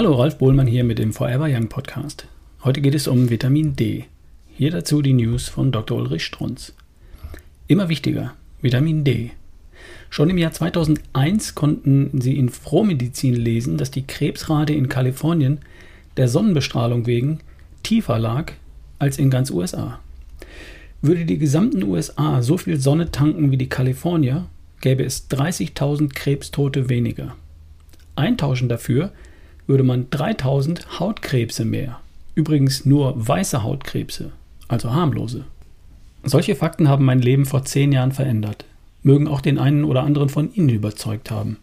Hallo, Ralf Bohlmann hier mit dem Forever Young Podcast. Heute geht es um Vitamin D. Hier dazu die News von Dr. Ulrich Strunz. Immer wichtiger, Vitamin D. Schon im Jahr 2001 konnten sie in Frohmedizin lesen, dass die Krebsrate in Kalifornien der Sonnenbestrahlung wegen tiefer lag als in ganz USA. Würde die gesamten USA so viel Sonne tanken wie die Kalifornier, gäbe es 30.000 Krebstote weniger. Eintauschen dafür würde man 3000 Hautkrebse mehr. Übrigens nur weiße Hautkrebse, also harmlose. Solche Fakten haben mein Leben vor zehn Jahren verändert, mögen auch den einen oder anderen von Ihnen überzeugt haben.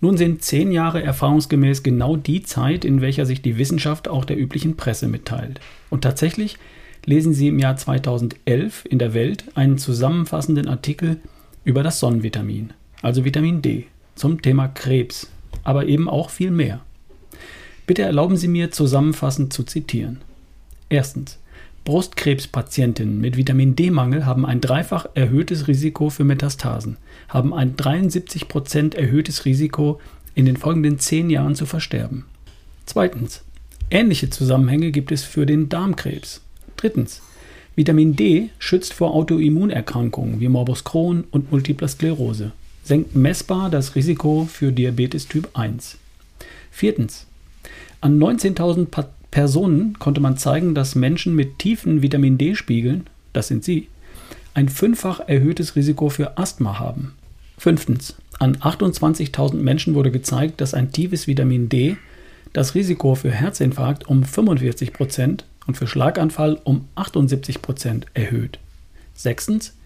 Nun sind zehn Jahre erfahrungsgemäß genau die Zeit, in welcher sich die Wissenschaft auch der üblichen Presse mitteilt. Und tatsächlich lesen Sie im Jahr 2011 in der Welt einen zusammenfassenden Artikel über das Sonnenvitamin, also Vitamin D, zum Thema Krebs, aber eben auch viel mehr. Bitte erlauben Sie mir zusammenfassend zu zitieren. Erstens. Brustkrebspatientinnen mit Vitamin D-Mangel haben ein dreifach erhöhtes Risiko für Metastasen, haben ein 73% erhöhtes Risiko, in den folgenden zehn Jahren zu versterben. Zweitens. Ähnliche Zusammenhänge gibt es für den Darmkrebs. Drittens. Vitamin D schützt vor Autoimmunerkrankungen wie Morbus Crohn und Multipler Sklerose, senkt messbar das Risiko für Diabetes Typ 1. Viertens. An 19.000 Personen konnte man zeigen, dass Menschen mit tiefen Vitamin D-Spiegeln, das sind sie, ein fünffach erhöhtes Risiko für Asthma haben. Fünftens. An 28.000 Menschen wurde gezeigt, dass ein tiefes Vitamin D das Risiko für Herzinfarkt um 45% und für Schlaganfall um 78% erhöht. Sechstens.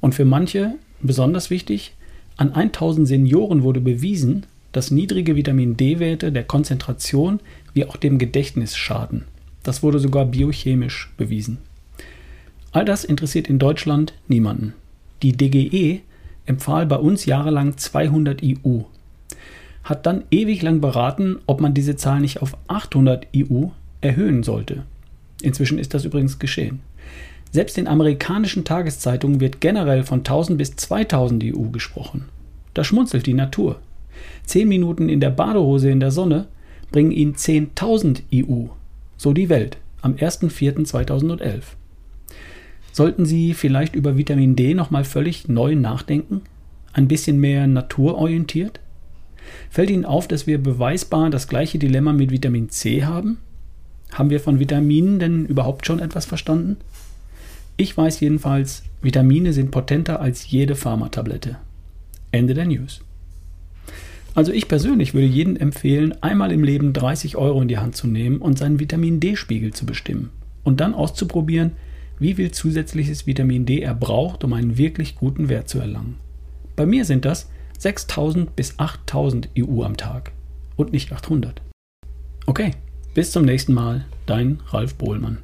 Und für manche besonders wichtig, an 1000 Senioren wurde bewiesen, dass niedrige Vitamin D-Werte der Konzentration wie auch dem Gedächtnis schaden. Das wurde sogar biochemisch bewiesen. All das interessiert in Deutschland niemanden. Die DGE empfahl bei uns jahrelang 200 IU, hat dann ewig lang beraten, ob man diese Zahl nicht auf 800 IU erhöhen sollte. Inzwischen ist das übrigens geschehen. Selbst in amerikanischen Tageszeitungen wird generell von 1000 bis 2000 IU gesprochen. Da schmunzelt die Natur. Zehn Minuten in der Badehose in der Sonne bringen Ihnen 10.000 IU. So die Welt am 1.4.2011. Sollten Sie vielleicht über Vitamin D nochmal völlig neu nachdenken? Ein bisschen mehr naturorientiert? Fällt Ihnen auf, dass wir beweisbar das gleiche Dilemma mit Vitamin C haben? Haben wir von Vitaminen denn überhaupt schon etwas verstanden? Ich weiß jedenfalls, Vitamine sind potenter als jede Pharmatablette. Ende der News. Also ich persönlich würde jedem empfehlen, einmal im Leben 30 Euro in die Hand zu nehmen und seinen Vitamin D-Spiegel zu bestimmen und dann auszuprobieren, wie viel zusätzliches Vitamin D er braucht, um einen wirklich guten Wert zu erlangen. Bei mir sind das 6000 bis 8000 EU am Tag und nicht 800. Okay, bis zum nächsten Mal, dein Ralf Bohlmann.